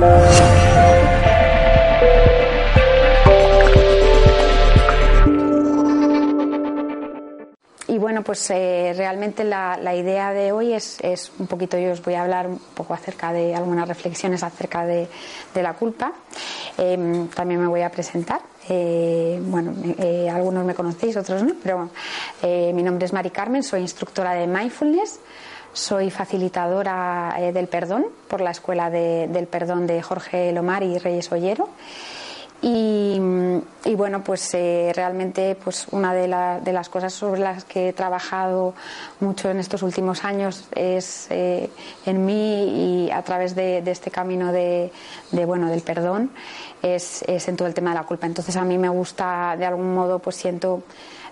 Y bueno, pues eh, realmente la, la, idea de hoy es, es, un poquito, yo os voy a hablar un poco acerca de algunas reflexiones acerca de, de la culpa. Eh, también me voy a presentar. Eh, bueno, eh, algunos me conocéis, otros no, pero mi nombre es Mari Carmen, soy instructora de mindfulness. Soy facilitadora eh, del perdón por la Escuela de, del Perdón de Jorge Lomar y Reyes Ollero. Y, y, bueno, pues eh, realmente pues una de, la, de, las cosas sobre las que he trabajado mucho en estos últimos años es eh, en mí y a través de, de este camino de, de, bueno del perdón es, es, en todo el tema de la culpa. Entonces a mí me gusta de algún modo pues siento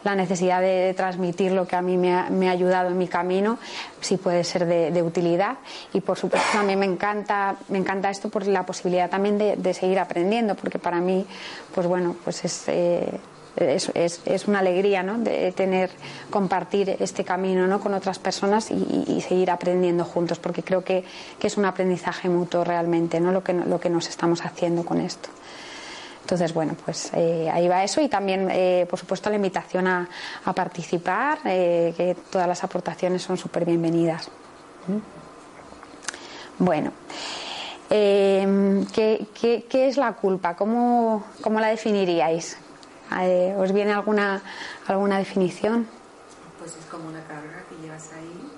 la necesidad de, transmitir lo que a mí me ha, me ha, ayudado en mi camino, si puede ser de, de, utilidad. Y por supuesto a mí me encanta, me encanta esto por la posibilidad también de, seguir aprendiendo, porque para mí, pues bueno, pues es, eh, es, es, es, una alegría ¿no? de tener, compartir este camino ¿no? con otras personas y, y, seguir aprendiendo juntos, porque creo que, que, es un aprendizaje mutuo realmente, ¿no? lo, que, lo que nos estamos haciendo con esto. Entonces, bueno, pues eh, ahí va eso y también, eh, por supuesto, la invitación a, a participar, eh, que todas las aportaciones son súper bienvenidas. ¿Mm? Bueno, eh, ¿qué, qué, qué, es la culpa? ¿Cómo, cómo la definiríais? Eh, ¿Os viene alguna, alguna definición? Pues es como una carga que llevas ahí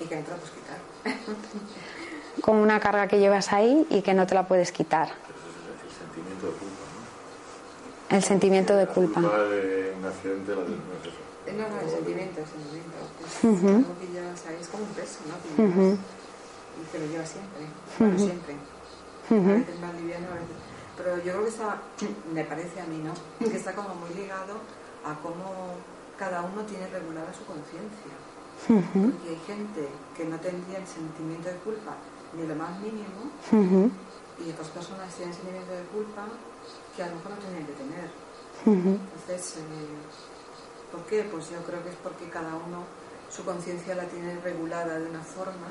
y, y que no te la puedes quitar. como una carga que llevas ahí y que no te la puedes quitar. Sentimiento de culpa, ¿no? El sentimiento de culpa. La culpa de un accidente la de no es eso. No, no, el sentimiento, el sentimiento. Es uh -huh. algo que llevas ahí, es como un peso, ¿no? Que uh -huh. Y que lo llevas siempre, bueno, uh -huh. siempre. A veces más liviano, a veces... Pero yo creo que está, me parece a mí, ¿no? Que está como muy ligado a cómo cada uno tiene regulada su conciencia. Porque hay gente que no tendría el sentimiento de culpa ni lo más mínimo, y otras personas tienen sentimiento de culpa que a lo mejor no tenían que tener. Entonces, eh, ¿por qué? Pues yo creo que es porque cada uno su conciencia la tiene regulada de una forma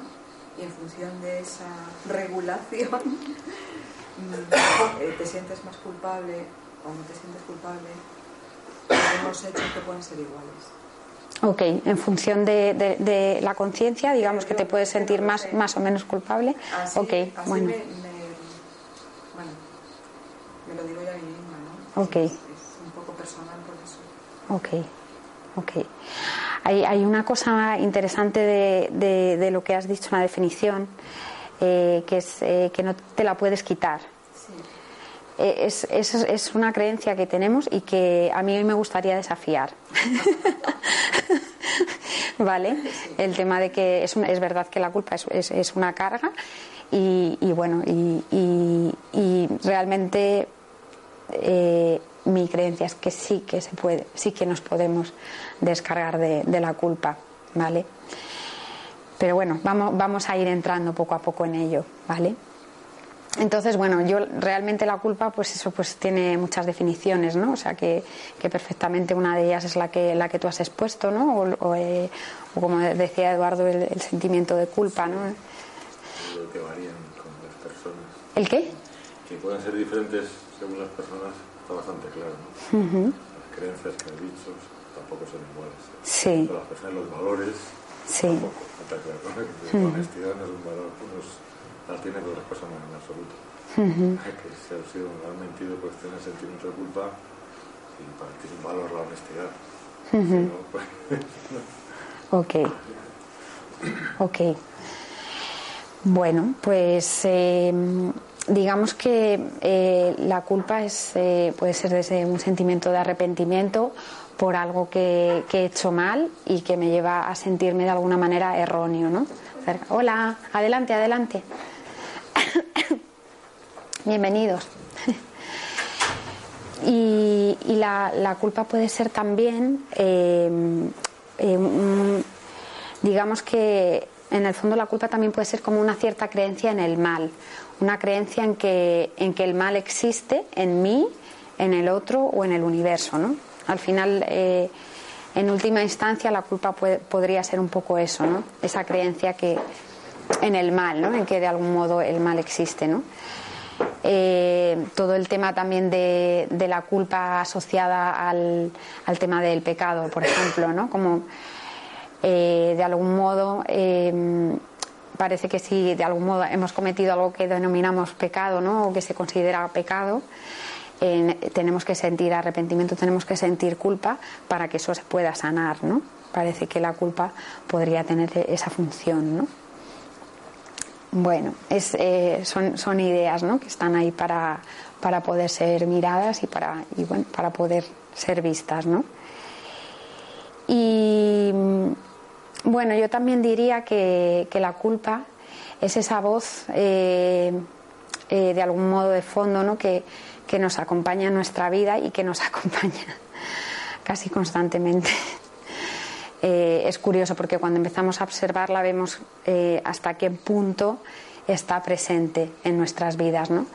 y en función de esa regulación eh, te sientes más culpable o no te sientes culpable, los hechos que pueden ser iguales. Ok, en función de, de, de la conciencia, digamos que te puedes sentir más, más o menos culpable. Así, ok, así bueno. Me, me, bueno, me lo digo ya a mí misma, ¿no? Ok. Es, un poco personal por eso. Ok, ok. Hay, hay una cosa interesante de, de, de, lo que has dicho, una definición, eh, que es eh, que no te la puedes quitar. Sí. Eh, es, es, es, una creencia que tenemos y que a mí me gustaría desafiar. ¿Vale? El tema de que es, es verdad que la culpa es, es una carga y, y bueno, y, y, y realmente eh, mi creencia es que sí que se puede, sí que nos podemos descargar de, de la culpa, ¿vale? Pero bueno, vamos, vamos a ir entrando poco a poco en ello, ¿vale? Entonces, bueno, yo realmente la culpa, pues eso, pues tiene muchas definiciones, ¿no? O sea, que, que perfectamente una de ellas es la que, la que tú has expuesto, ¿no? O, o, eh, o como decía Eduardo, el, el, sentimiento de culpa, ¿no? Lo que varían con las personas. ¿El qué? Que pueden ser diferentes según las personas, está bastante claro, ¿no? Uh -huh. Las creencias que has dicho tampoco son iguales. Sí. Pero las personas, los valores, sí. tampoco, está claro, ¿no? La honestidad no es un valor, unos la tiene por otras personas en absoluto. Uh -huh. Que si ha sido han mentido, pues tiene sentimiento de culpa y para ti es un valor la honestidad. Uh -huh. si no, pues... ok. Ok. Bueno, pues eh, digamos que eh, la culpa es, eh, puede ser desde un sentimiento de arrepentimiento por algo que, he hecho mal y que me lleva a sentirme de alguna manera erróneo, ¿no? Hola, adelante, adelante. Bienvenidos. Y, y la, la, culpa puede ser también, eh, digamos que en el fondo la culpa también puede ser como una cierta creencia en el mal, una creencia en que, en que el mal existe en mí, en el otro o en el universo, ¿no? Al final, eh, en última instancia, la culpa puede, podría ser un poco eso, ¿no? Esa creencia que, en el mal, ¿no? en que de algún modo el mal existe. ¿no? Eh, todo el tema también de, la culpa asociada al, tema del pecado, por ejemplo, ¿no? como eh, de algún modo eh, parece que si de algún modo hemos cometido algo que denominamos pecado ¿no? o que se considera pecado, tenemos que sentir arrepentimiento, tenemos que sentir culpa para que eso se pueda sanar. ¿no? Parece que la culpa podría tener esa función. ¿no? Bueno, eh, son, son, ideas que están ahí para, para poder ser miradas y para, y bueno, para poder ser vistas. ¿no? Y bueno, yo también diría que, que la culpa es esa voz eh, eh, de algún modo de fondo ¿no? que, que nos acompaña en nuestra vida y que nos acompaña casi constantemente. Eh, es curioso porque cuando empezamos a observarla vemos eh, hasta qué punto está presente en nuestras vidas, ¿no?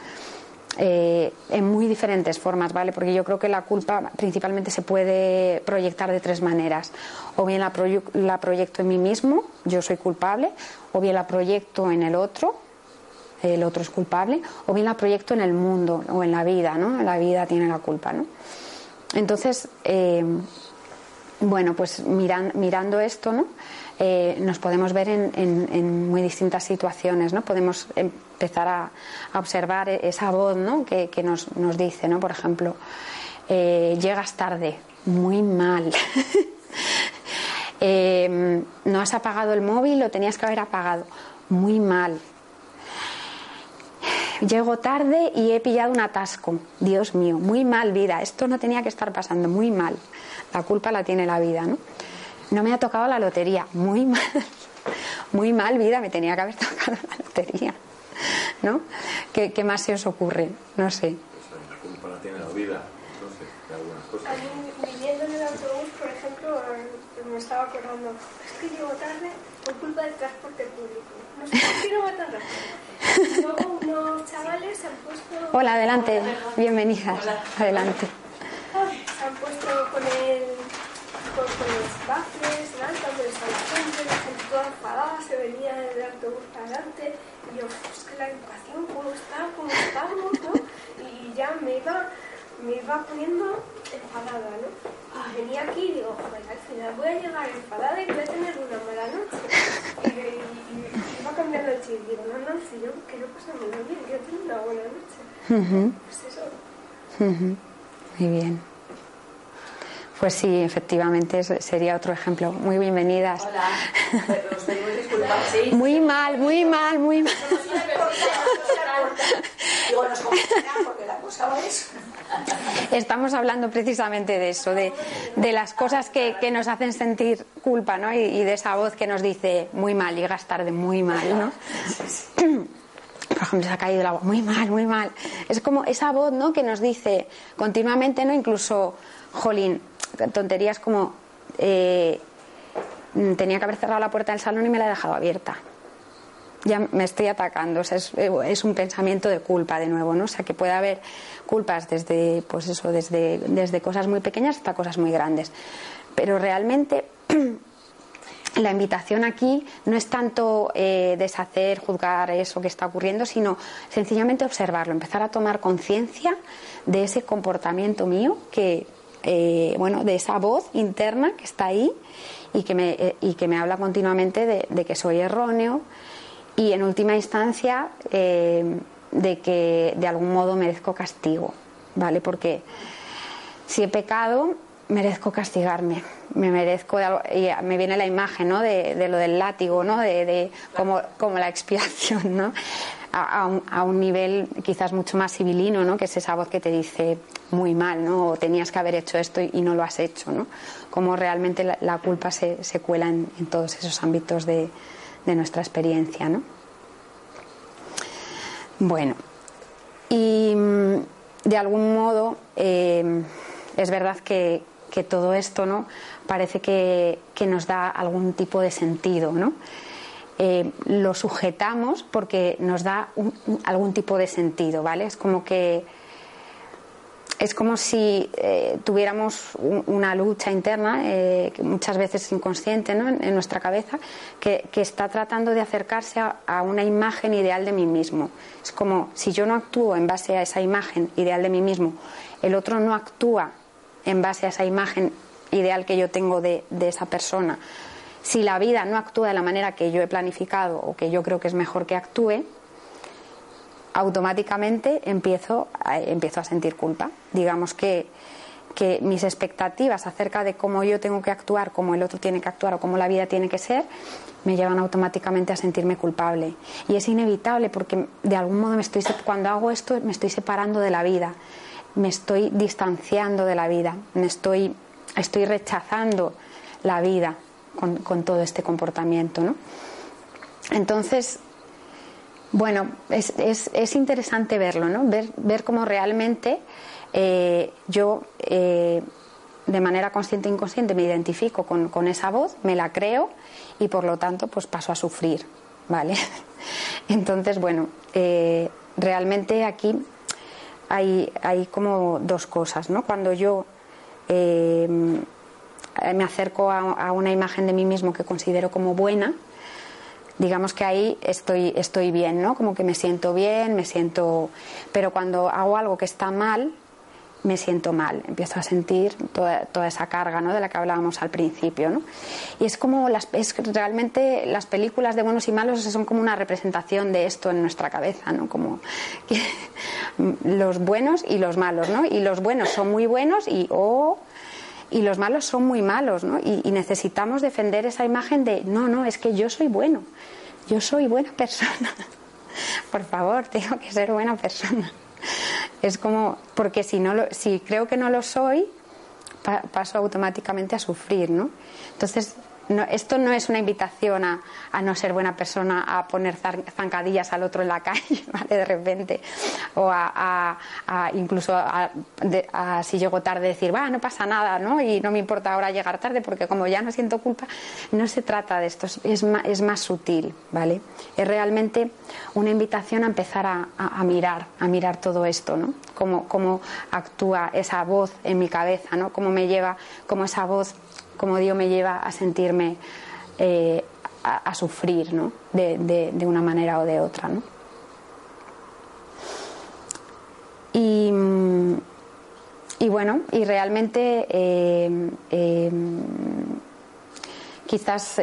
Eh, en muy diferentes formas, ¿vale? Porque yo creo que la culpa principalmente se puede proyectar de tres maneras. O bien la, la proyecto en mí mismo, yo soy culpable, o bien la proyecto en el otro, el otro es culpable, o bien la proyecto en el mundo o en la vida, ¿no? La vida tiene la culpa, ¿no? Entonces, bueno, pues mirando esto, ¿no? Eh, nos podemos ver en, muy distintas situaciones, ¿no? Podemos empezar a, observar esa voz, ¿no? Que, nos, dice, ¿no? Por ejemplo, eh, llegas tarde, muy mal. Eh, no has apagado el móvil, lo tenías que haber apagado, muy mal. Llego tarde y he pillado un atasco. Dios mío, muy mal vida. Esto no tenía que estar pasando, muy mal. La culpa la tiene la vida, ¿no? No me ha tocado la lotería, muy mal. Muy mal vida, me tenía que haber tocado la lotería. ¿No? ¿Qué, más se os ocurre? No sé. La culpa la tiene la vida, entonces, de algunas cosas. A mí, viviendo en el autobús, por ejemplo, me estaba acordando, es que llego tarde por culpa del transporte público. No sé tan rápido. Luego unos chavales se han puesto... Hola, adelante, bienvenidas. Adelante se han puesto con el con, los baffles delante donde está la gente, la gente toda enfadada, se venía el autobús para adelante y yo, es que la educación, ¿cómo está? ¿Cómo estamos? ¿no? Y ya me iba, me iba poniendo enfadada, ¿no? Venía aquí y digo, joder, al final voy a llegar enfadada y voy a tener una mala noche. Y, y, iba cambiando el chip, digo, no, no, si yo quiero pasármelo bien, quiero tener una buena noche. Pues eso. Muy bien. Pues sí, efectivamente sería otro ejemplo. Muy bienvenidas. Hola, disculpas. ¿sí? Muy mal, muy mal, muy mal. Estamos hablando precisamente de eso, de, de las cosas que, que, nos hacen sentir culpa, ¿no? Y, y, de esa voz que nos dice muy mal, llegas tarde, muy mal, ¿no? por ejemplo, se ha caído el agua, muy mal, muy mal. Es como esa voz, ¿no? Que nos dice continuamente, ¿no? Incluso, jolín, tonterías como eh, tenía que haber cerrado la puerta del salón y me la he dejado abierta. Ya me estoy atacando, es, es, un pensamiento de culpa de nuevo, ¿no? O sea, que puede haber culpas desde, pues eso, desde, desde cosas muy pequeñas hasta cosas muy grandes. Pero realmente la invitación aquí no es tanto eh, deshacer, juzgar eso que está ocurriendo, sino sencillamente observarlo, empezar a tomar conciencia de ese comportamiento mío, que, eh, bueno, de esa voz interna que está ahí y que me, eh, y que me habla continuamente de, que soy erróneo y en última instancia de que de algún modo merezco castigo, ¿vale? Porque si he pecado, merezco castigarme, me merezco, y me viene la imagen ¿no? de, lo del látigo, ¿no? de, como, como, la expiación, ¿no? A, un, nivel quizás mucho más civilino, ¿no? que es esa voz que te dice muy mal, ¿no? o tenías que haber hecho esto y, no lo has hecho, ¿no? como realmente la, culpa se, cuela en, todos esos ámbitos de, nuestra experiencia. ¿no? Bueno, y mm, de algún modo eh, es verdad que, que todo esto ¿no? parece que, nos da algún tipo de sentido. ¿no? Eh, lo sujetamos porque nos da algún tipo de sentido, ¿vale? Es como que es como si eh, tuviéramos un- una lucha interna, eh, muchas veces inconsciente ¿no? en, nuestra cabeza, que, está tratando de acercarse a, una imagen ideal de mí mismo. Es como si yo no actúo en base a esa imagen ideal de mí mismo, el otro no actúa en base a esa imagen ideal que yo tengo de esa persona. Si la vida no actúa de la manera que yo he planificado o que yo creo que es mejor que actúe, automáticamente empiezo a, empiezo a sentir culpa. Digamos que, que mis expectativas acerca de cómo yo tengo que actuar, cómo el otro tiene que actuar o cómo la vida tiene que ser, me llevan automáticamente a sentirme culpable. Y es inevitable porque de algún modo me estoy, cuando hago esto me estoy separando de la vida, me estoy distanciando de la vida, me estoy, estoy rechazando la vida con, todo este comportamiento. ¿no? Entonces, bueno, es, es, es interesante verlo, ¿no? Ver, ver cómo realmente eh, yo, eh, de manera consciente e inconsciente, me identifico con, con esa voz, me la creo y por lo tanto, pues paso a sufrir, ¿vale? Entonces, bueno, eh, realmente aquí hay, hay como dos cosas, ¿no? Cuando yo me acerco a, una imagen de mí mismo que considero como buena, digamos que ahí estoy, estoy bien, ¿no? Como que me siento bien, me siento... Pero cuando hago algo que está mal, me siento mal, empiezo a sentir toda, toda esa carga, ¿no? De la que hablábamos al principio, ¿no? Y es como, las, es realmente las películas de buenos y malos son como una representación de esto en nuestra cabeza, ¿no? Como los buenos y los malos, ¿no? Y los buenos son muy buenos y... Oh, y los malos son muy malos, ¿no? Y, necesitamos defender esa imagen de, no, no, es que yo soy bueno, yo soy buena persona. Por favor, tengo que ser buena persona. Es como, porque si, no lo, si creo que no lo soy, pa, paso automáticamente a sufrir, ¿no? Entonces, esto no es una invitación a, a, no ser buena persona, a poner zancadillas al otro en la calle, ¿vale? De repente. O a, a, a incluso de, si llego tarde decir, va, no pasa nada, ¿no? Y no me importa ahora llegar tarde porque como ya no siento culpa, no se trata de esto, es más, es más sutil, ¿vale? Es realmente una invitación a empezar a, a mirar, a mirar todo esto, ¿no? Cómo, cómo actúa esa voz en mi cabeza, ¿no? Cómo me lleva, cómo esa voz como Dios me lleva a sentirme eh, a, sufrir ¿no? de, una manera o de otra. ¿no? Y, bueno, y realmente eh, eh, quizás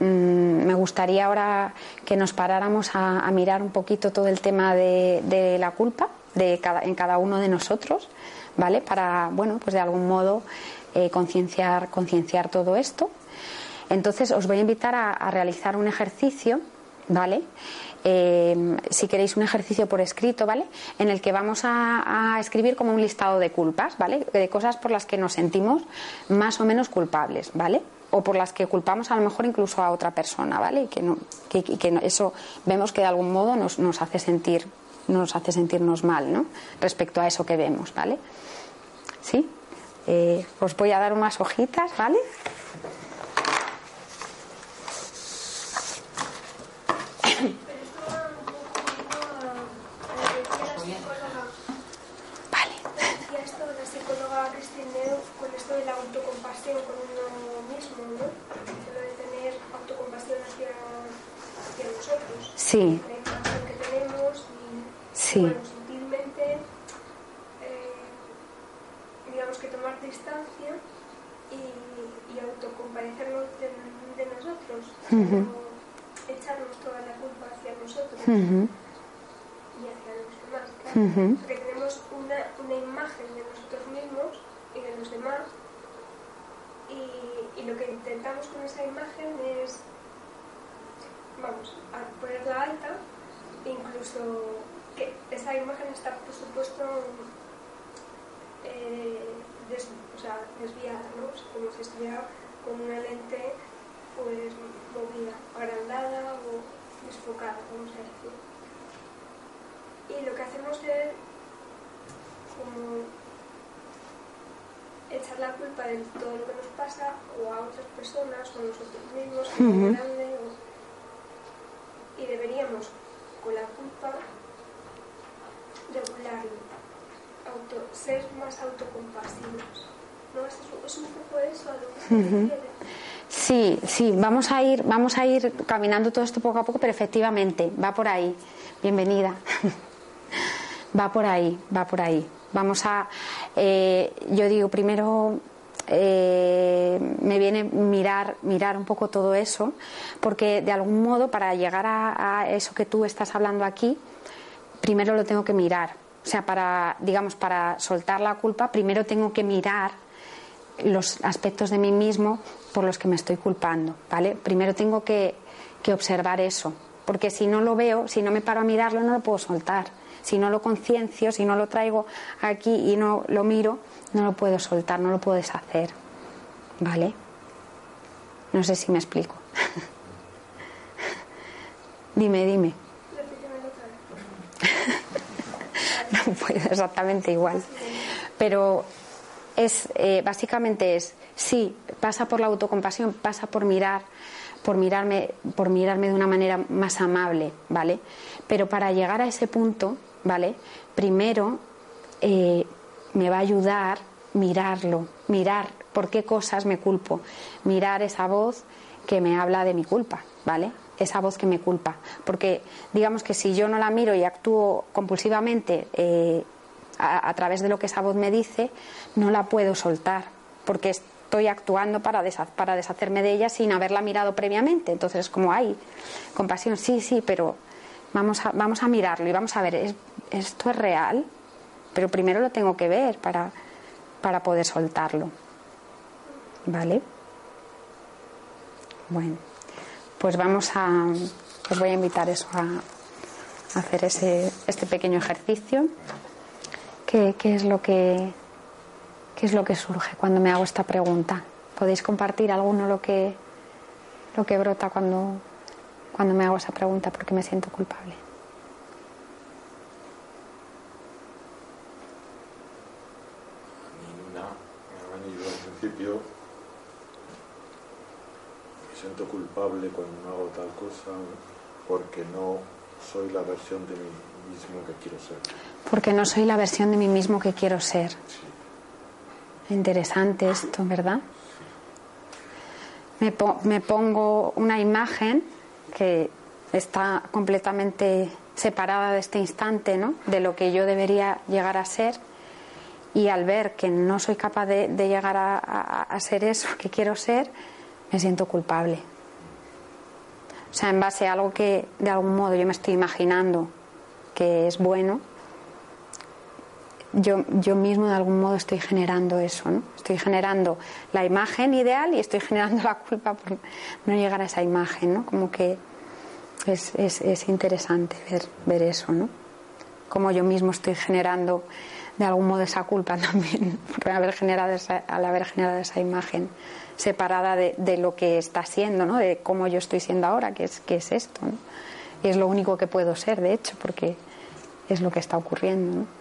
me gustaría ahora que nos paráramos a, a, mirar un poquito todo el tema de, de la culpa de cada, en cada uno de nosotros, ¿vale? Para, bueno, pues de algún modo eh, concienciar, concienciar todo esto. Entonces os voy a invitar a, realizar un ejercicio, ¿vale? Eh, si queréis un ejercicio por escrito, ¿vale? En el que vamos a, escribir como un listado de culpas, ¿vale? De cosas por las que nos sentimos más o menos culpables, ¿vale? O por las que culpamos a lo mejor incluso a otra persona, ¿vale? Y que, no, que, que no, eso vemos que de algún modo nos, nos hace sentir nos hace sentirnos mal, ¿no? Respecto a eso que vemos, ¿vale? ¿Sí? Eh, os voy a dar unas hojitas, ¿vale? Vale. Decía esto la psicóloga Christine con esto de la autocompasión con uno mismo, ¿no? Lo de tener autocompasión hacia, hacia nosotros. Sí. La imagen que tenemos y, sí. bueno, sutilmente, eh, digamos que tomar distancia y, y autocompadecernos de, de nosotros, uh -huh. toda la culpa hacia nosotros uh -huh. y hacia los demás, claro. Uh -huh. porque tenemos una, una, imagen de nosotros mismos y de los demás y, y lo que intentamos con esa imagen es, vamos, a ponerla alta, incluso que esa imagen está, por supuesto, eh, des, o sea, desviada, ¿no? Como si estuviera con una lente pues movida, agrandada o desfocada, vamos a decir. Y lo que hacemos es como echar la culpa de todo lo que nos pasa o a otras personas o a nosotros mismos, uh -huh. grande, y deberíamos con la culpa regularlo, auto, ser más autocompasivos. ¿No? Es, un poco eso a lo que se refiere. Sí, sí, vamos a ir, vamos a ir caminando todo esto poco a poco, pero efectivamente va por ahí. Bienvenida. va por ahí, va por ahí. Vamos a, eh, yo digo primero eh, me viene mirar, mirar un poco todo eso, porque de algún modo para llegar a, a, eso que tú estás hablando aquí, primero lo tengo que mirar. O sea, para, digamos, para soltar la culpa, primero tengo que mirar los aspectos de mí mismo por los que me estoy culpando, ¿vale? Primero tengo que, que observar eso, porque si no lo veo, si no me paro a mirarlo, no lo puedo soltar. Si no lo conciencio, si no lo traigo aquí y no lo miro, no lo puedo soltar, no lo puedo deshacer. ¿Vale? No sé si me explico. dime, dime. no puedo exactamente igual. Pero es eh, básicamente es sí, pasa por la autocompasión, pasa por mirar por mirarme, por mirarme de una manera más amable, ¿vale? Pero para llegar a ese punto, ¿vale? Primero eh, me va a ayudar mirarlo, mirar por qué cosas me culpo, mirar esa voz que me habla de mi culpa, ¿vale? Esa voz que me culpa. Porque digamos que si yo no la miro y actúo compulsivamente eh, a, través de lo que esa voz me dice, no la puedo soltar, porque estoy actuando para, para deshacerme de ella sin haberla mirado previamente. Entonces es como, hay compasión, sí, sí, pero vamos a, vamos a mirarlo y vamos a ver, ¿es, ¿esto es real? Pero primero lo tengo que ver para, para poder soltarlo. ¿Vale? Bueno, pues vamos a. Os voy a invitar eso a, a hacer ese, este pequeño ejercicio. ¿Qué, ¿Qué, es lo que, ¿Qué es lo que surge cuando me hago esta pregunta? ¿Podéis compartir alguno lo que, lo que brota cuando, cuando me hago esa pregunta porque me siento culpable? principio me siento culpable cuando no hago tal cosa porque no soy la versión de mí mismo que quiero ser. Porque no soy la versión de mí mismo que quiero ser. Interesante esto, ¿verdad? Me, po me pongo una imagen que está completamente separada de este instante, ¿no? De lo que yo debería llegar a ser y al ver que no soy capaz de, de llegar a, a, a, ser eso que quiero ser, me siento culpable. O sea, en base a algo que de algún modo yo me estoy imaginando que es bueno, yo, yo mismo de algún modo estoy generando eso, ¿no? Estoy generando la imagen ideal y estoy generando la culpa por no llegar a esa imagen, ¿no? Como que es, es, es interesante ver, ver eso, ¿no? Como yo mismo estoy generando de algún modo esa culpa también por haber generado esa, al haber generado esa imagen separada de, de, lo que está siendo, ¿no? de cómo yo estoy siendo ahora, que es, que es esto. ¿no? Y es lo único que puedo ser, de hecho, porque es lo que está ocurriendo. ¿no?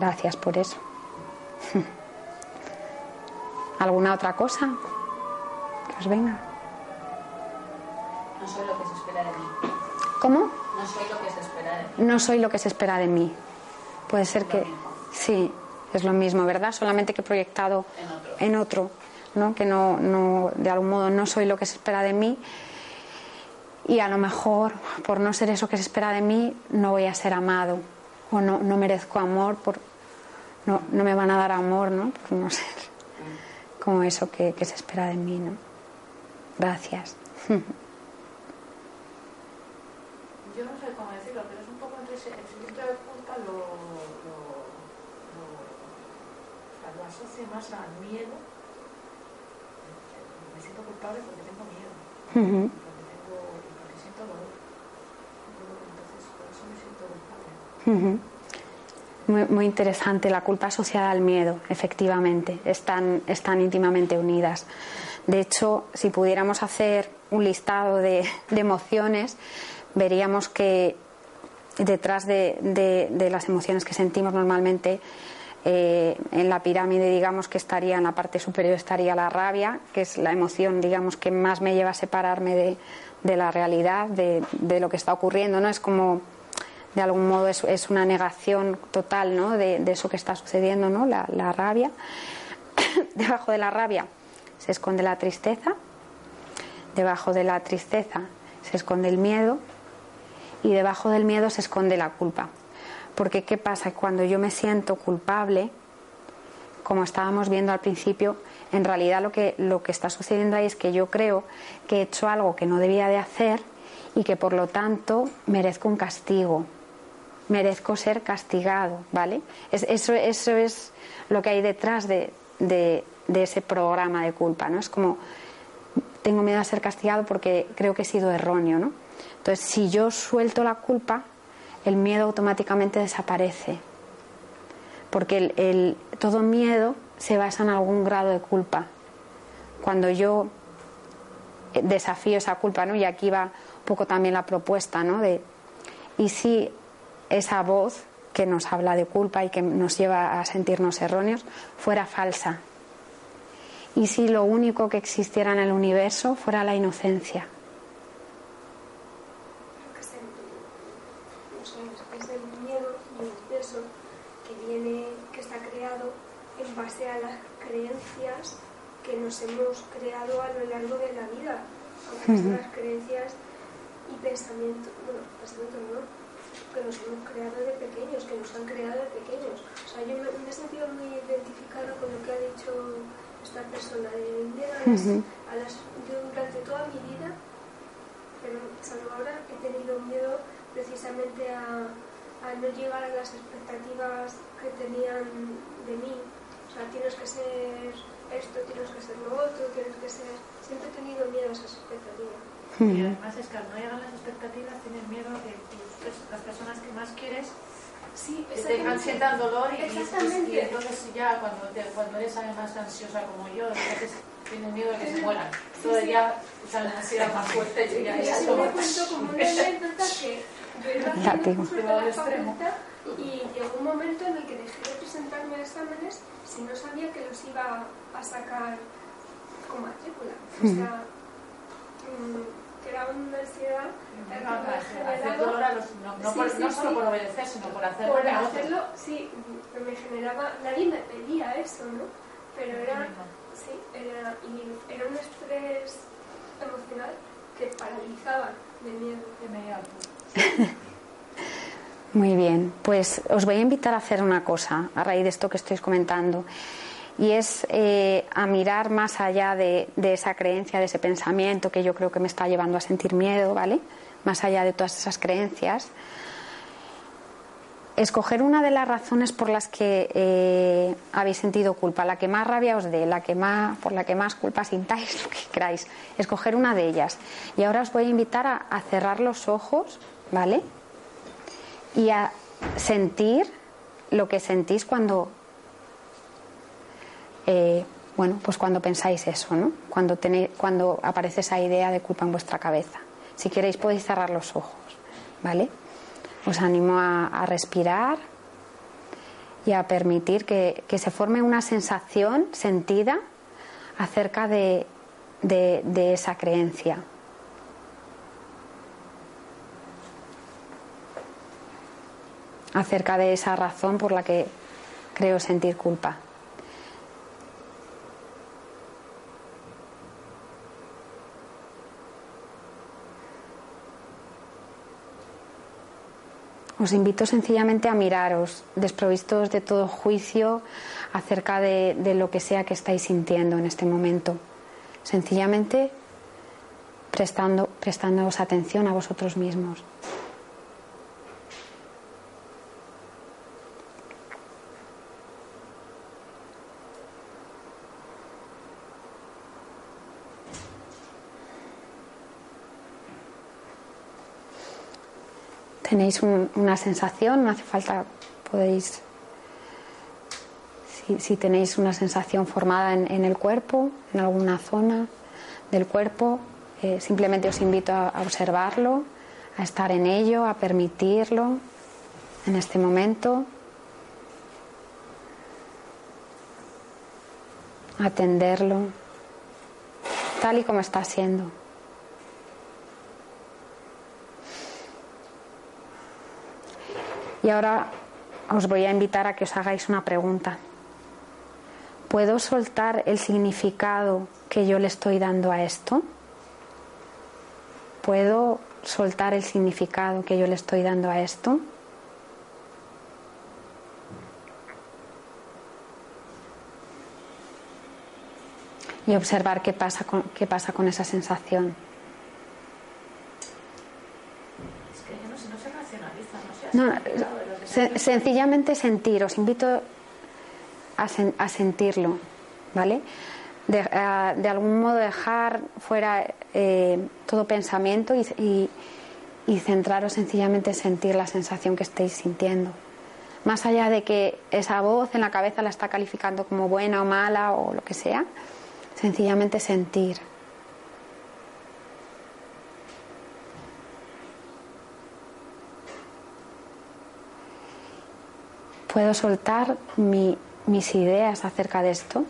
Gracias por eso. ¿Alguna otra cosa que os venga? No soy lo que se espera de mí. ¿Cómo? No soy lo que se espera de mí. No soy lo que se espera de mí. Puede ser que sí, es lo mismo, ¿verdad? Solamente que he proyectado En otro. en otro, ¿no? Que no, no, de algún modo no soy lo que se espera de mí y a lo mejor por no ser eso que se espera de mí no voy a ser amado o no, no merezco amor por no, no me van a dar amor, ¿no? Por no ser como eso que, que se espera de mí, ¿no? Gracias. Yo no sé cómo decirlo, pero es un poco entre ese- el sentimiento de culpa lo, lo, lo, o sea, lo asocio más al miedo. Me siento culpable porque tengo miedo, porque, tengo, porque siento dolor. Entonces, por eso me siento culpable. Ujú. Muy, muy interesante, la culpa asociada al miedo, efectivamente, están, están íntimamente unidas. De hecho, si pudiéramos hacer un listado de, de emociones, veríamos que detrás de, de- de las emociones que sentimos normalmente, eh, en la pirámide, digamos que estaría en la parte superior estaría la rabia, que es la emoción, digamos, que más me lleva a separarme de, de la realidad, de, lo que está ocurriendo, ¿no? Es como de algún modo es, es una negación total ¿no? de, de eso que está sucediendo, ¿no? la, la rabia. debajo de la rabia se esconde la tristeza, debajo de la tristeza se esconde el miedo y debajo del miedo se esconde la culpa. Porque ¿qué pasa? Cuando yo me siento culpable, como estábamos viendo al principio, en realidad lo que, lo que está sucediendo ahí es que yo creo que he hecho algo que no debía de hacer y que por lo tanto merezco un castigo, merezco ser castigado, ¿vale? eso, es lo que hay detrás de, ese programa de culpa, ¿no? Es como, tengo miedo a ser castigado porque creo que he sido erróneo, ¿no? Entonces, si yo suelto la culpa, el miedo automáticamente desaparece. Porque todo miedo se basa en algún grado de culpa. Cuando yo desafío esa culpa, ¿no? Y aquí va un poco también la propuesta, ¿no? De, y si esa voz que nos habla de culpa y que nos lleva a sentirnos erróneos fuera falsa. Y si lo único que existiera en el universo fuera la inocencia. Es el miedo y el peso que viene, que está creado en base a las creencias que nos hemos creado a lo largo de la vida, aunque son las creencias y pensamientos, bueno, pensamientos no, que nos hemos creado de pequeños, que nos han creado de pequeños. O sea, yo me, he sentido muy identificada con lo que ha dicho esta persona de miedo a las, yo durante toda mi vida, pero salvo ahora, he tenido miedo precisamente a, a no llegar a las expectativas que tenían de mí. O sea, tienes que ser esto, tienes que ser lo otro, tienes que ser... Siempre he tenido miedo a esas expectativas. Y además es que al no llegar a las expectativas tienes miedo de las personas que más quieres sí, que te sientan dolor y, y, entonces ya cuando, te, cuando eres además ansiosa como yo, entonces tienes miedo de que se mueran. Todo ya o la ansiedad más fuerte y ya, ya Yo me cuento como una anécdota que yo iba a hacer la facultad y llegó un momento en el que dejé de presentarme a exámenes si no sabía que los iba a sacar con matrícula. O sea, mmm, era una ansiedad hacer dolor a los, no, solo por obedecer sino por hacerlo por hacerlo sí me generaba nadie me pedía eso no pero era sí era y era un estrés emocional que paralizaba de miedo. De miedo. Muy bien pues os voy a invitar a hacer una cosa a raíz de esto que estáis comentando y es eh, a mirar más allá de, esa creencia, de ese pensamiento que yo creo que me está llevando a sentir miedo, ¿vale? Más allá de todas esas creencias. Escoger una de las razones por las que eh, habéis sentido culpa, la que más rabia os dé, la que más, por la que más culpa sintáis, lo que queráis. Escoger una de ellas. Y ahora os voy a invitar a, a cerrar los ojos, ¿vale? Y a sentir lo que sentís cuando eh, bueno, pues cuando pensáis eso, ¿no? Cuando, tenéis, cuando aparece esa idea de culpa en vuestra cabeza. Si queréis podéis cerrar los ojos, ¿vale? Os animo a, respirar y a permitir que, se forme una sensación sentida acerca de, de esa creencia. acerca de esa razón por la que creo sentir culpa. Os invito sencillamente a miraros, desprovistos de todo juicio acerca de, lo que sea que estáis sintiendo en este momento. Sencillamente prestando, prestándoos atención a vosotros mismos. Tenéis una sensación, no hace falta, podéis, si, tenéis una sensación formada en, el cuerpo, en alguna zona del cuerpo, eh, simplemente os invito a, observarlo, a estar en ello, a permitirlo en este momento, atenderlo tal y como está siendo. Y ahora os voy a invitar a que os hagáis una pregunta. ¿Puedo soltar el significado que yo le estoy dando a esto? ¿Puedo soltar el significado que yo le estoy dando a esto? Y observar qué pasa con, qué pasa con esa sensación. Es que no, no se racionaliza, no se No, se- sencillamente sentir, os invito a, a sentirlo, ¿vale? De, de algún modo dejar fuera eh, todo pensamiento y, y- y centraros sencillamente en sentir la sensación que estéis sintiendo. Más allá de que esa voz en la cabeza la está calificando como buena o mala o lo que sea, sencillamente sentir. Puedo soltar mi- mis ideas acerca de esto.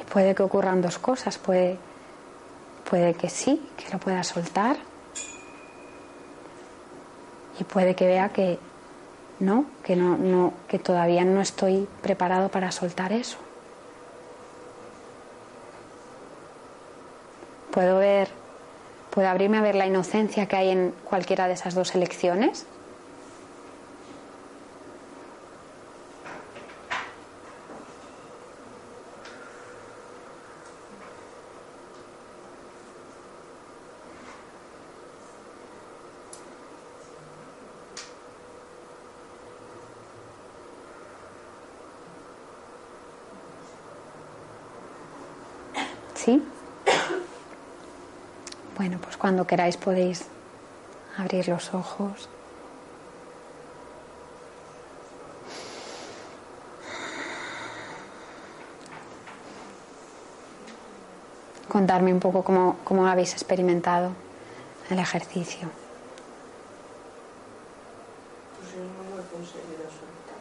Y puede que ocurran dos cosas. Puede, puede que sí, que lo pueda soltar. Y puede que vea que no, que no, no, que todavía no estoy preparado para soltar eso. Puedo ver, puedo abrirme a ver la inocencia que hay en cualquiera de esas dos elecciones. ¿Sí? Bueno, pues cuando queráis podéis abrir los ojos. Contarme un poco cómo, cómo habéis experimentado el ejercicio. Pues yo no lo he conseguido soltar.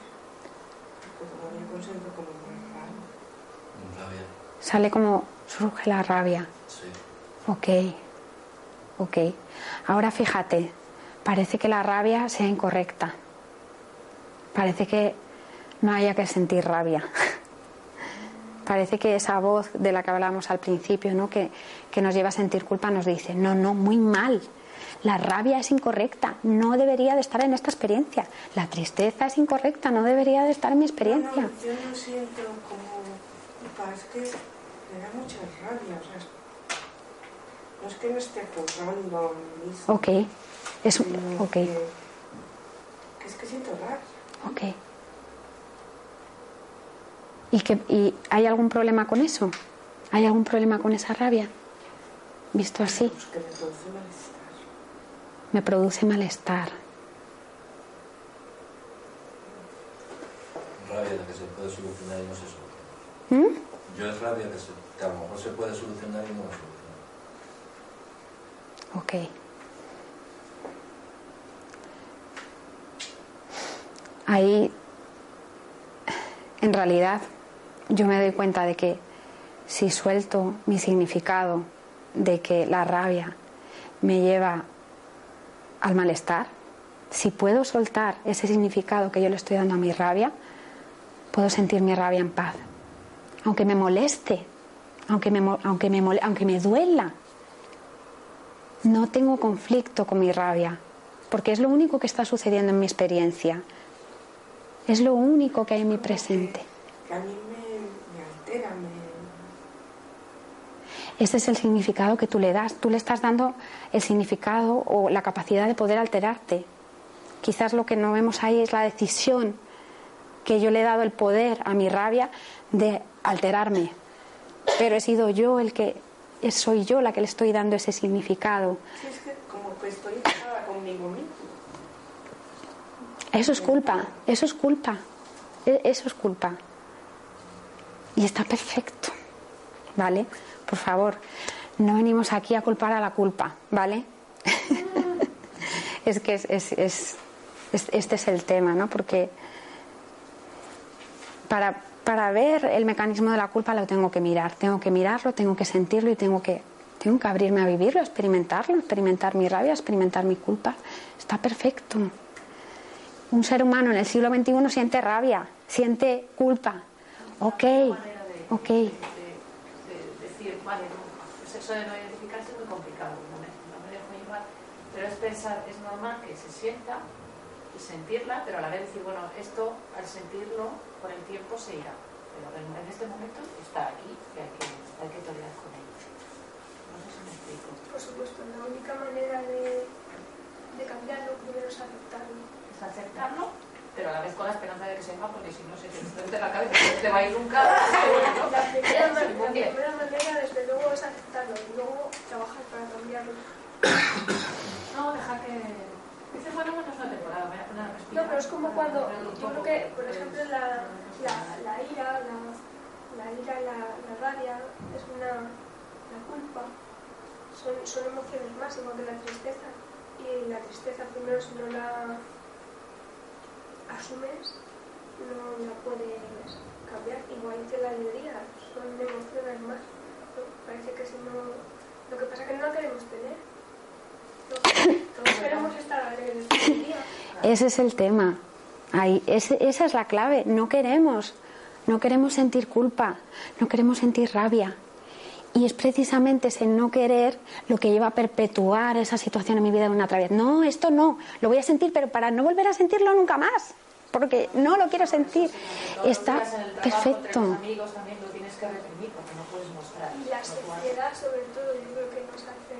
Porque todavía consigo como muy raro. Rabia, Sale como surge la rabia. sí. Ok, ok. Ahora fíjate, parece que la rabia sea incorrecta. Parece que no haya que sentir rabia. Parece que esa voz de la que hablábamos al principio, ¿no? que, que nos lleva a sentir culpa, nos dice, no, no, muy mal. La rabia es incorrecta, no debería de estar en esta experiencia. La tristeza es incorrecta, no debería de estar en mi experiencia. No, no, yo no siento como culpa, es que me da mucha rabia. No es que me esté juzgando a mí mismo. Ok, es ok, Que, que es que siento rabia. ok. ¿Y, que, ¿Y hay algún problema con eso? ¿Hay algún problema con esa rabia? Visto así, Pues que me produce malestar. me produce malestar. Rabia de que se puede solucionar y no se soluciona. ¿Mm? Yo es rabia que, se, que a lo mejor se puede solucionar y no se soluciona. Ok. Ahí, en realidad, yo me doy cuenta de que si suelto mi significado de que la rabia me lleva al malestar, si puedo soltar ese significado que yo le estoy dando a mi rabia, puedo sentir mi rabia en paz. Aunque me moleste, aunque me, aunque me, aunque me duela, no tengo conflicto con mi rabia, porque es lo único que está sucediendo en mi experiencia. Es lo único que hay en mi presente. Que a mí me, me altera, me, Ese es el significado que tú le das. Tú le estás dando el significado o la capacidad de poder alterarte. Quizás lo que no vemos ahí es la decisión que yo le he dado el poder a mi rabia de alterarme. Pero he sido yo el que, soy yo la que le estoy dando ese significado. Sí, es que como que estoy conmigo mismo. Eso es culpa, eso es culpa, e- eso es culpa. Y está perfecto, ¿vale? Por favor, no venimos aquí a culpar a la culpa, ¿vale? es que es, es- es- es- este es el tema, ¿no? Porque para, para ver el mecanismo de la culpa lo tengo que mirar, tengo que mirarlo, tengo que sentirlo y tengo que, Tengo que abrirme a vivirlo, experimentarlo, experimentar mi rabia, a experimentar mi culpa. Está perfecto. Un ser humano en el siglo XXI siente rabia, siente culpa. Ok, ok. Eso de no identificarse es muy complicado, no me, no me dejo llevar, pero es pensar, es normal que se sienta y sentirla, pero a la vez decir, bueno, esto al sentirlo con el tiempo se irá, pero en, este momento está aquí y hay que, hay que tolerar con ello. No sé si me explico. Por supuesto, la única manera de, de cambiarlo primero es aceptarlo. Es aceptarlo, pero a la vez con la esperanza de que se va, porque si no se te en la cabeza, no te va a ir nunca. ¿no? La primera, la manera, desde luego, es aceptarlo y luego trabajar para cambiarlo. No, deja que... Este fenómeno no es una temporada, voy a poner a No, respirar. pero es como cuando, yo creo que, por ejemplo, la, la, la ira, la, la ira, la, la rabia, es una, la culpa, son, son emociones más, igual que la tristeza. Y la tristeza primero si no la asumes, no la puedes cambiar, igual que la alegría, son emociones más. ¿no? Parece que si no, lo que pasa es que no la queremos tener. Ese es el tema. Ahí, ese- esa es la clave. No queremos, no queremos sentir culpa, no queremos sentir rabia. Y es precisamente ese no querer lo que lleva a perpetuar esa situación en mi vida una otra vez. No, esto no, lo voy a sentir, pero para no volver a sentirlo nunca más, porque no lo quiero sentir. Está trabajo, perfecto. los amigos también lo tienes que reprimir porque no puedes mostrar. Y la sociedad, sobre todo, yo creo que nos hace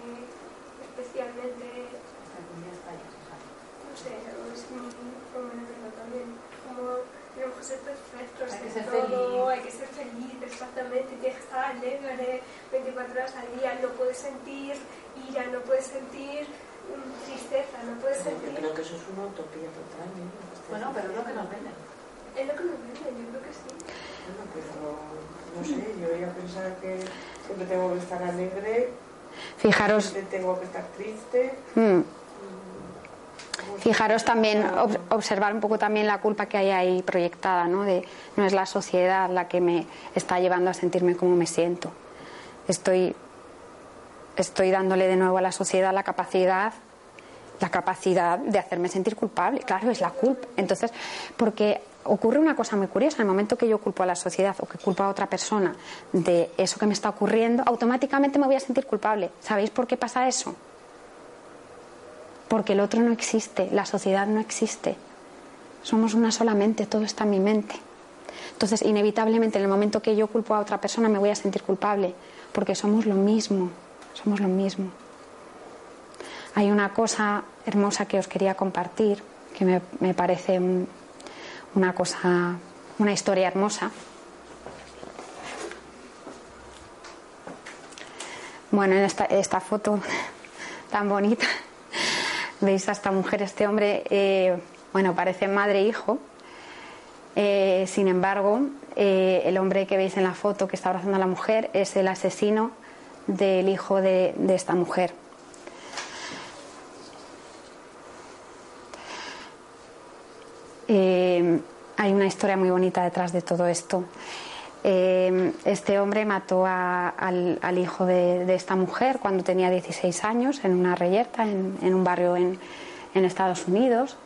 especialmente, que un no sé, es mi forma de verlo también, como tenemos que ser perfectos Hay que ser todo, feliz. hay que ser feliz, exactamente, tienes que estar alegre 24 horas al día, no puedes sentir ira, no puedes sentir mm, tristeza, no puedes Yo sentir... creo que eso es una utopía total. ¿eh? Bueno, pero es lo que nos venden. Es lo que nos venden, yo creo que sí. Bueno, pero no sé, yo voy a pensar que siempre tengo que estar alegre, Fijaros, tengo que estar triste. mm, ¿cómo se- Fijaros también, ob- observar un poco también la culpa que hay ahí proyectada, ¿no? De no es la sociedad la que me está llevando a sentirme como me siento. Estoy, estoy dándole de nuevo a la sociedad la capacidad, la capacidad de hacerme sentir culpable. Claro, es la culpa. Entonces, porque ocurre una cosa muy curiosa, en el momento que yo culpo a la sociedad o que culpo a otra persona de eso que me está ocurriendo, automáticamente me voy a sentir culpable. ¿Sabéis por qué pasa eso? porque el otro no existe, la sociedad no existe. Somos una sola mente, todo está en mi mente. Entonces, inevitablemente, en el momento que yo culpo a otra persona, me voy a sentir culpable, porque somos lo mismo, somos lo mismo. Hay una cosa hermosa que os quería compartir, que me, me parece un- una cosa, una historia hermosa. Bueno, en esta, esta foto tan bonita, veis a esta mujer, este hombre, eh, bueno, parece madre e hijo. Eh, sin embargo, eh, el hombre que veis en la foto que está abrazando a la mujer es el asesino del hijo de, de esta mujer. Eh, hay una historia muy bonita detrás de todo esto. Eh, este hombre mató a- al, al hijo de, de esta mujer cuando tenía 16 años en una reyerta en, en un barrio en, en Estados Unidos.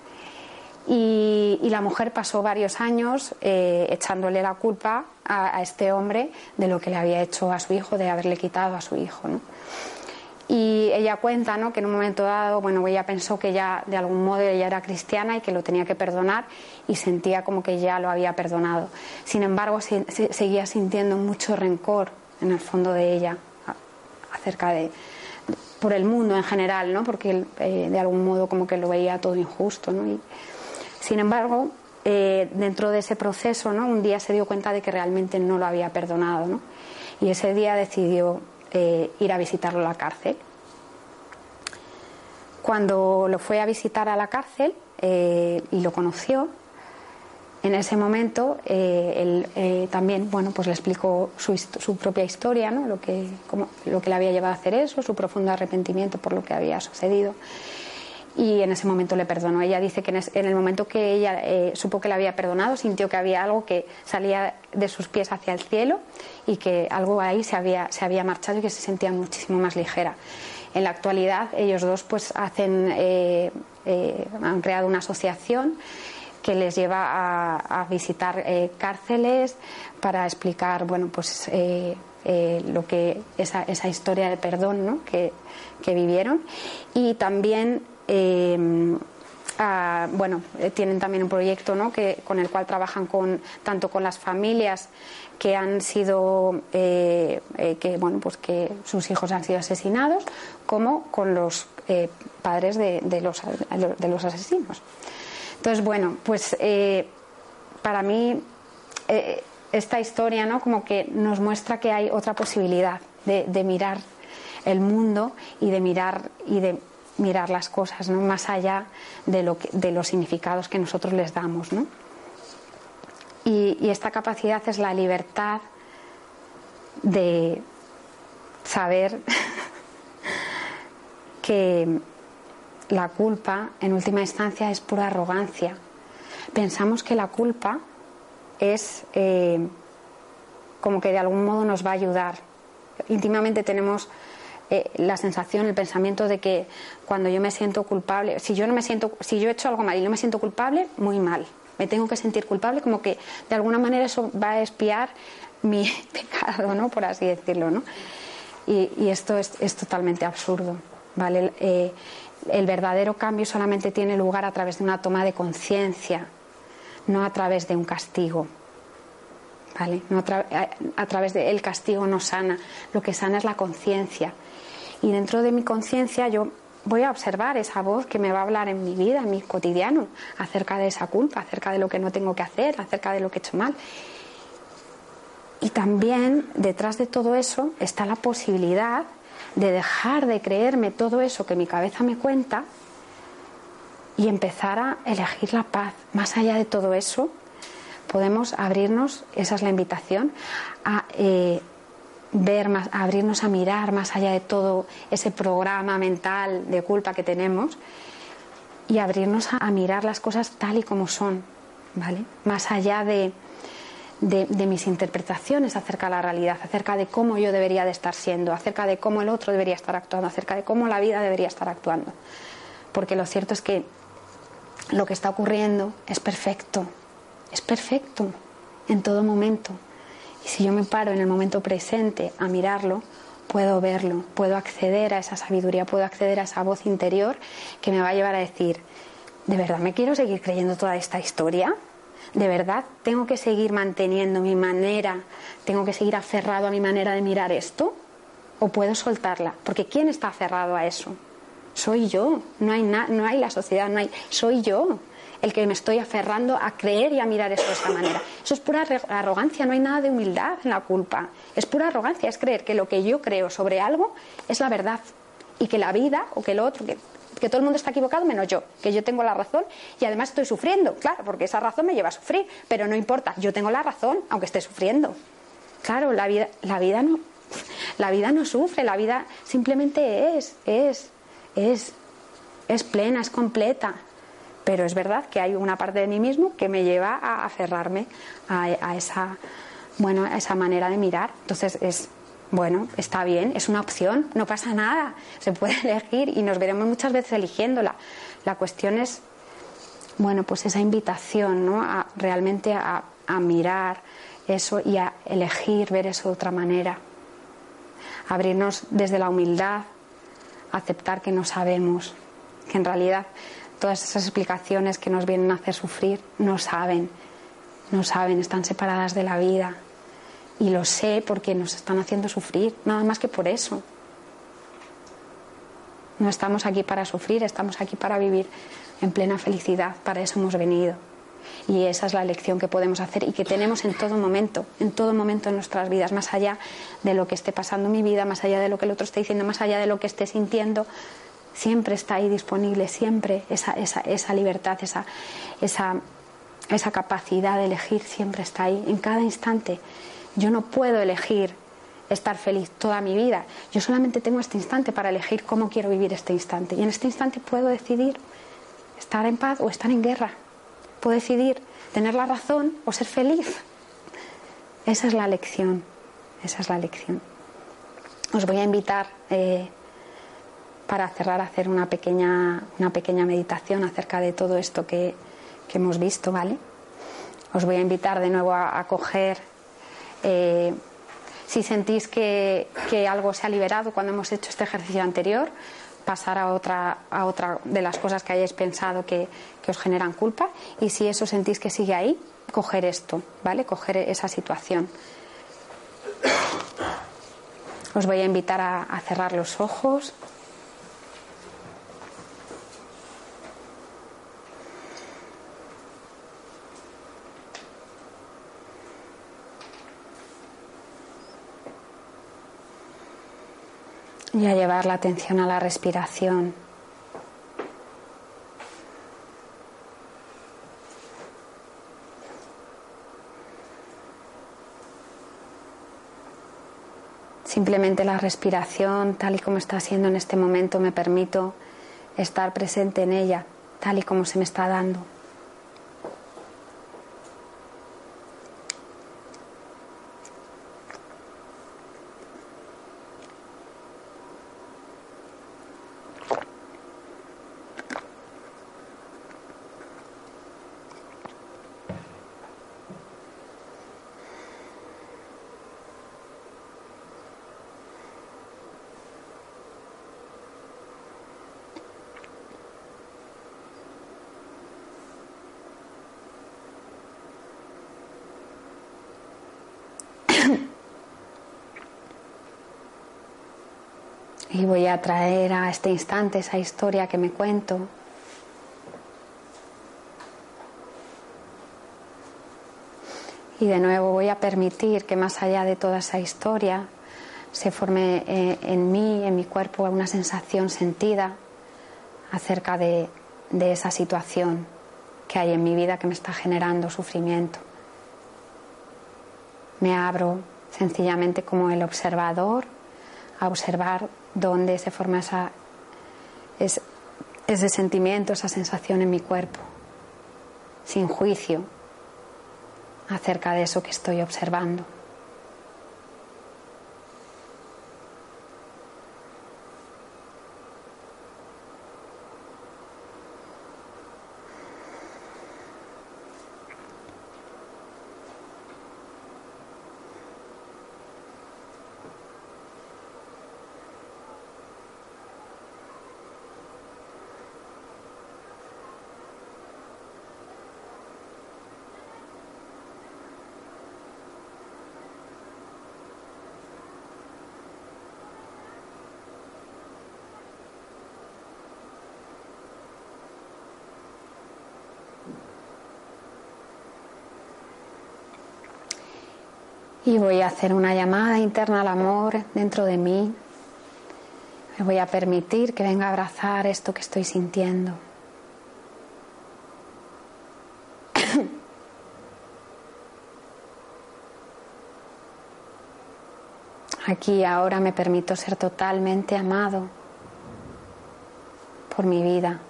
Y, y la mujer pasó varios años eh, echándole la culpa a, a este hombre de lo que le había hecho a su hijo, de haberle quitado a su hijo. ¿no? Y ella cuenta ¿no? que en un momento dado, bueno, ella pensó que ya de algún modo ella era cristiana y que lo tenía que perdonar y sentía como que ya lo había perdonado. Sin embargo, se- se- seguía sintiendo mucho rencor en el fondo de ella acerca de por el mundo en general, ¿no? Porque eh, de algún modo como que lo veía todo injusto, ¿no? Y, sin embargo, eh, dentro de ese proceso, ¿no? Un día se dio cuenta de que realmente no lo había perdonado, ¿no? Y ese día decidió eh, ir a visitarlo a la cárcel. Cuando lo fue a visitar a la cárcel eh, y lo conoció, en ese momento eh, él también bueno pues le explicó su, su propia historia ¿no? lo que cómo- lo que le había llevado a hacer eso su profundo arrepentimiento por lo que había sucedido y en ese momento le perdonó. Ella dice que en, el momento que ella eh, supo que le había perdonado, sintió que había algo que salía de sus pies hacia el cielo y que algo ahí se había, se había marchado y que se sentía muchísimo más ligera. En la actualidad ellos dos pues hacen, eh, eh, han creado una asociación que les lleva a, visitar cárceles para explicar bueno pues lo que esa, esa historia de perdón ¿no? que, que vivieron y también a- bueno eh, tienen también un proyecto ¿no? que, con el cual trabajan con tanto con las familias que han sido eh, eh, que bueno pues que sus hijos han sido asesinados como con los padres de, los, de los asesinos entonces, bueno, pues para mí esta historia, ¿no? Como que nos muestra que hay otra posibilidad de, de mirar el mundo y de mirar y de mirar las cosas, ¿no? Más allá de, lo que- de los significados que nosotros les damos, ¿no? Y, esta capacidad es la libertad de saber que la culpa, en última instancia, es pura arrogancia. Pensamos que la culpa es eh, como que de algún modo nos va a ayudar. Íntimamente tenemos eh, la sensación, el pensamiento de que cuando yo me siento culpable, si yo no me siento, si yo he hecho algo mal y no me siento culpable, muy mal. Me tengo que sentir culpable, como que de alguna manera eso va a espiar mi pecado, ¿no? Por así decirlo, ¿no? Y, esto es, es totalmente absurdo, ¿vale? El, eh, el verdadero cambio solamente tiene lugar a través de una toma de conciencia, no a través de un castigo. ¿Vale? No a, tra- a- a través del castigo no sana, lo que sana es la conciencia. Y dentro de mi conciencia yo voy a observar esa voz que me va a hablar en mi vida, en mi cotidiano, acerca de esa culpa, acerca de lo que no tengo que hacer, acerca de lo que he hecho mal. Y también detrás de todo eso está la posibilidad de dejar de creerme todo eso que mi cabeza me cuenta y empezar a elegir la paz. Más allá de todo eso, podemos abrirnos, esa es la invitación, a eh, ver más, abrirnos a mirar más allá de todo ese programa mental de culpa que tenemos y abrirnos a, a mirar las cosas tal y como son, ¿vale? Más allá de, de, de mis interpretaciones acerca de la realidad, acerca de cómo yo debería de estar siendo, acerca de cómo el otro debería estar actuando, acerca de cómo la vida debería estar actuando. Porque lo cierto es que lo que está ocurriendo es perfecto, es perfecto en todo momento. Si yo me paro en el momento presente a mirarlo, puedo verlo, puedo acceder a esa sabiduría, puedo acceder a esa voz interior que me va a llevar a decir, ¿de verdad me quiero seguir creyendo toda esta historia? ¿De verdad tengo que seguir manteniendo mi manera, tengo que seguir aferrado a mi manera de mirar esto? ¿O puedo soltarla? Porque ¿quién está aferrado a eso? Soy yo, no hay, na- no hay la sociedad, no hay, soy yo el que me estoy aferrando a creer y a mirar eso de esta manera. Eso es pura arrogancia, no hay nada de humildad en la culpa. Es pura arrogancia, es creer que lo que yo creo sobre algo es la verdad y que la vida o que lo otro, que, que todo el mundo está equivocado menos yo, que yo tengo la razón y además estoy sufriendo, claro, porque esa razón me lleva a sufrir, pero no importa, yo tengo la razón aunque esté sufriendo. Claro, la vida, la vida no, la vida no sufre, la vida simplemente es, es, es, es plena, es completa. Pero es verdad que hay una parte de mí mismo que me lleva a aferrarme a, esa, bueno, esa manera de mirar. Entonces es, bueno, está bien, es una opción, no pasa nada, se puede elegir y nos veremos muchas veces eligiéndola. La cuestión es, bueno, pues esa invitación, ¿no? A realmente a, a mirar eso y a elegir ver eso de otra manera. Abrirnos desde la humildad, aceptar que no sabemos, que en realidad todas esas explicaciones que nos vienen a hacer sufrir no saben, no saben, están separadas de la vida. Y lo sé porque nos están haciendo sufrir, nada más que por eso. No estamos aquí para sufrir, estamos aquí para vivir en plena felicidad, para eso hemos venido. Y esa es la elección que podemos hacer y que tenemos en todo momento, en todo momento en nuestras vidas, más allá de lo que esté pasando mi vida, más allá de lo que el otro esté diciendo, más allá de lo que esté sintiendo, siempre está ahí disponible, siempre esa, esa, esa libertad, esa, esa, esa capacidad de elegir siempre está ahí, en cada instante. Yo no puedo elegir estar feliz toda mi vida. Yo solamente tengo este instante para elegir cómo quiero vivir este instante. Y en este instante puedo decidir estar en paz o estar en guerra. Puedo decidir tener la razón o ser feliz. Esa es la lección. Esa es la lección. Os voy a invitar eh, para cerrar a hacer una pequeña, una pequeña meditación acerca de todo esto que, que hemos visto, ¿vale? Os voy a invitar de nuevo a, coger, eh, si sentís que, que, algo se ha liberado cuando hemos hecho este ejercicio anterior, pasar a otra, a otra de las cosas que hayáis pensado que, que os generan culpa y si eso sentís que sigue ahí, coger esto, ¿vale? Coger esa situación. Os voy a invitar a, a cerrar los ojos. Y a llevar la atención a la respiración. Simplemente la respiración, tal y como está siendo en este momento, me permito estar presente en ella, tal y como se me está dando. Y voy a traer a este instante esa historia que me cuento. Y de nuevo voy a permitir que más allá de toda esa historia se forme eh, en mí, en mi cuerpo, una sensación sentida acerca de, de esa situación que hay en mi vida que me está generando sufrimiento. Me abro sencillamente como el observador a observar dónde se forma esa, ese sentimiento, esa sensación en mi cuerpo, sin juicio acerca de eso que estoy observando. Y voy a hacer una llamada interna al amor dentro de mí. Me voy a permitir que venga a abrazar esto que estoy sintiendo. Aquí ahora me permito ser totalmente amado por mi vida.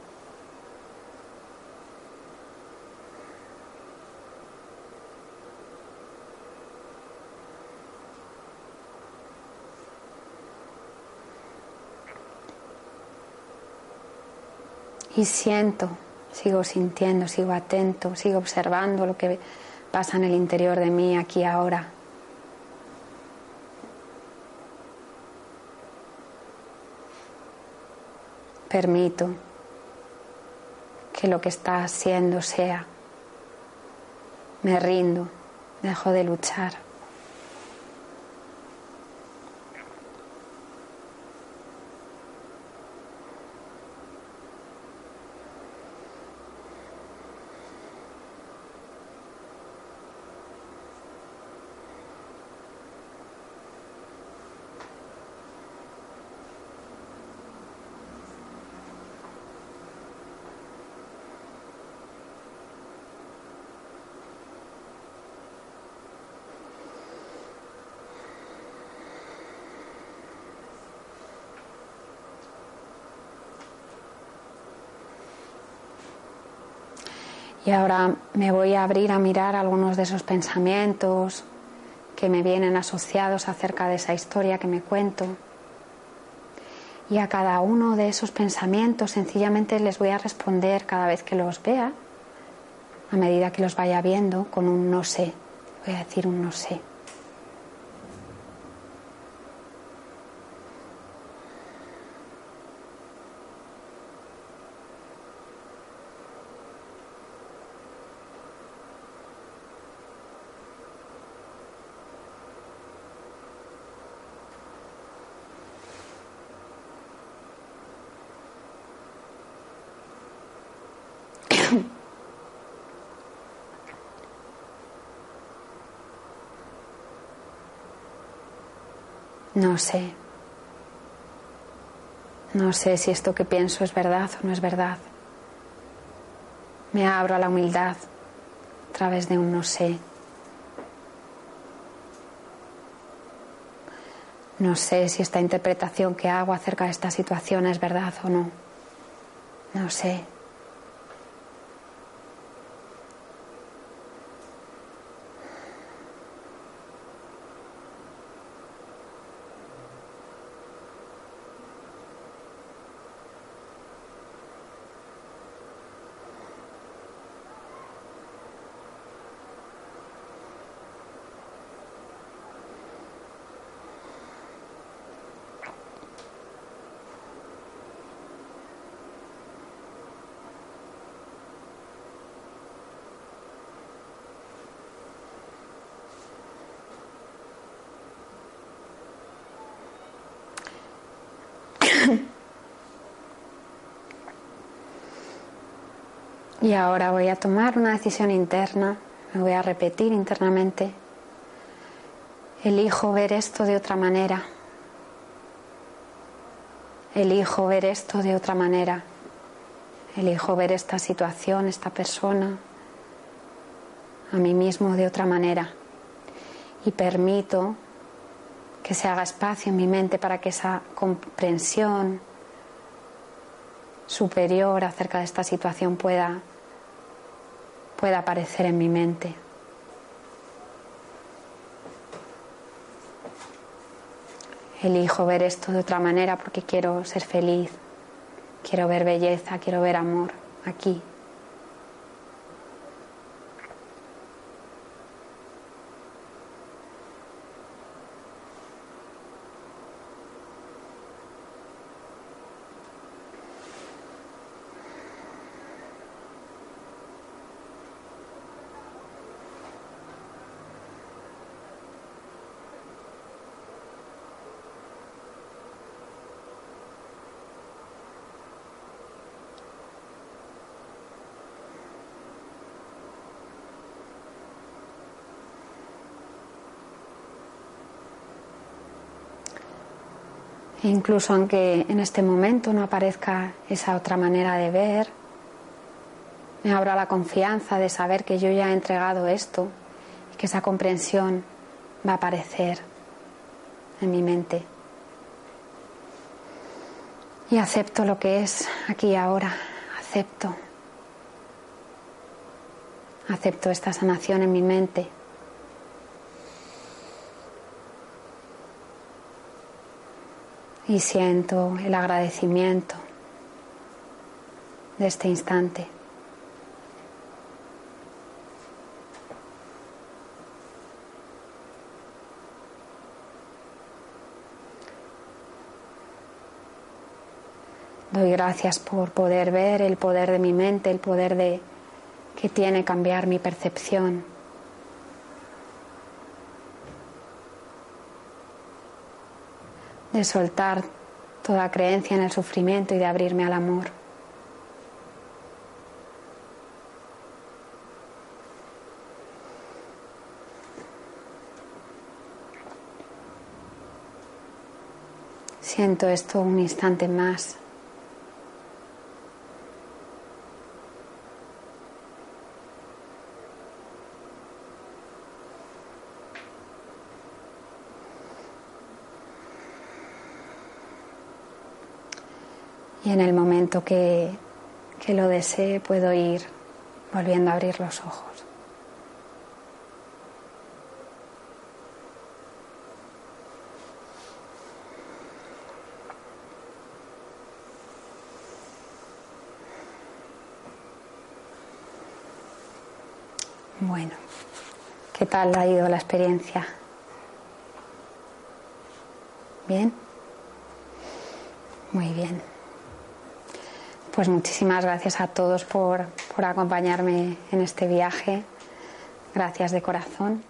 Y siento, sigo sintiendo, sigo atento, sigo observando lo que pasa en el interior de mí aquí ahora. Permito que lo que está haciendo sea. Me rindo, dejo de luchar. Y ahora me voy a abrir a mirar algunos de esos pensamientos que me vienen asociados acerca de esa historia que me cuento. Y a cada uno de esos pensamientos sencillamente les voy a responder cada vez que los vea, a medida que los vaya viendo, con un no sé. Voy a decir un no sé. No sé. No sé si esto que pienso es verdad o no es verdad. Me abro a la humildad a través de un no sé. No sé si esta interpretación que hago acerca de esta situación es verdad o no. No sé. Y ahora voy a tomar una decisión interna, me voy a repetir internamente. Elijo ver esto de otra manera. Elijo ver esto de otra manera. Elijo ver esta situación, esta persona, a mí mismo de otra manera. Y permito que se haga espacio en mi mente para que esa comprensión superior acerca de esta situación pueda, pueda aparecer en mi mente. Elijo ver esto de otra manera porque quiero ser feliz, quiero ver belleza, quiero ver amor aquí. Incluso aunque en este momento no aparezca esa otra manera de ver, me abro la confianza de saber que yo ya he entregado esto y que esa comprensión va a aparecer en mi mente. Y acepto lo que es aquí y ahora, acepto. Acepto esta sanación en mi mente. Y siento el agradecimiento de este instante. Doy gracias por poder ver el poder de mi mente, el poder de que tiene cambiar mi percepción. De soltar toda creencia en el sufrimiento y de abrirme al amor. Siento esto un instante más. Y en el momento que, que lo desee puedo ir volviendo a abrir los ojos. Bueno, ¿qué tal ha ido la experiencia? ¿Bien? Muy bien. Pues muchísimas gracias a todos por, por acompañarme en este viaje. Gracias de corazón.